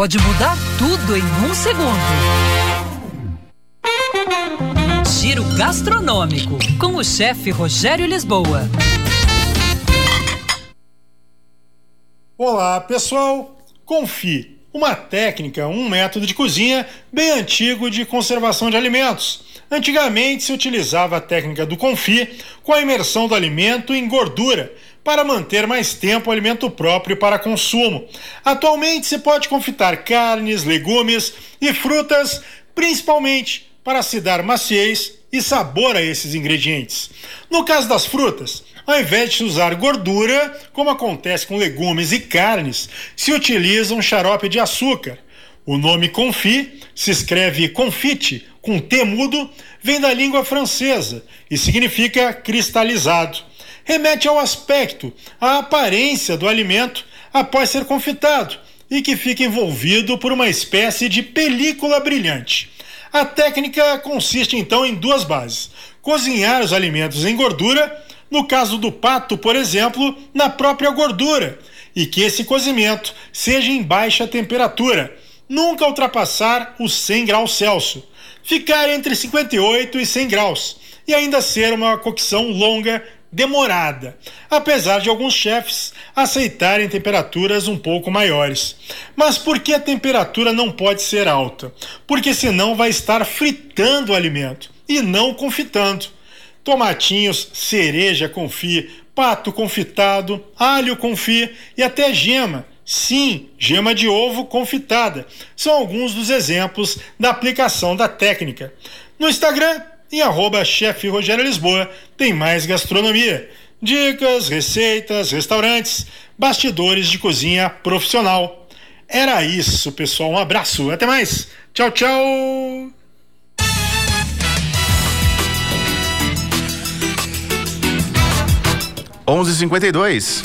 pode mudar tudo em um segundo. Giro gastronômico com o chefe Rogério Lisboa. Olá, pessoal. Confie, uma técnica, um método de cozinha bem antigo de conservação de alimentos. Antigamente se utilizava a técnica do confit com a imersão do alimento em gordura para manter mais tempo o alimento próprio para consumo. Atualmente se pode confitar carnes, legumes e frutas, principalmente para se dar maciez e sabor a esses ingredientes. No caso das frutas, ao invés de usar gordura, como acontece com legumes e carnes, se utiliza um xarope de açúcar. O nome confit se escreve confite com T mudo, vem da língua francesa e significa cristalizado. Remete ao aspecto, à aparência do alimento após ser confitado e que fica envolvido por uma espécie de película brilhante. A técnica consiste então em duas bases: cozinhar os alimentos em gordura, no caso do pato, por exemplo, na própria gordura, e que esse cozimento seja em baixa temperatura, nunca ultrapassar os 100 graus Celsius, ficar entre 58 e 100 graus, e ainda ser uma cocção longa demorada, apesar de alguns chefes aceitarem temperaturas um pouco maiores. Mas por que a temperatura não pode ser alta? Porque senão vai estar fritando o alimento e não confitando. Tomatinhos, cereja confit, pato confitado, alho confit e até gema. Sim, gema de ovo confitada. São alguns dos exemplos da aplicação da técnica. No Instagram, em arroba chefe Rogério Lisboa, tem mais gastronomia. Dicas, receitas, restaurantes, bastidores de cozinha profissional. Era isso, pessoal. Um abraço. Até mais. Tchau, tchau. Onze cinquenta e dois.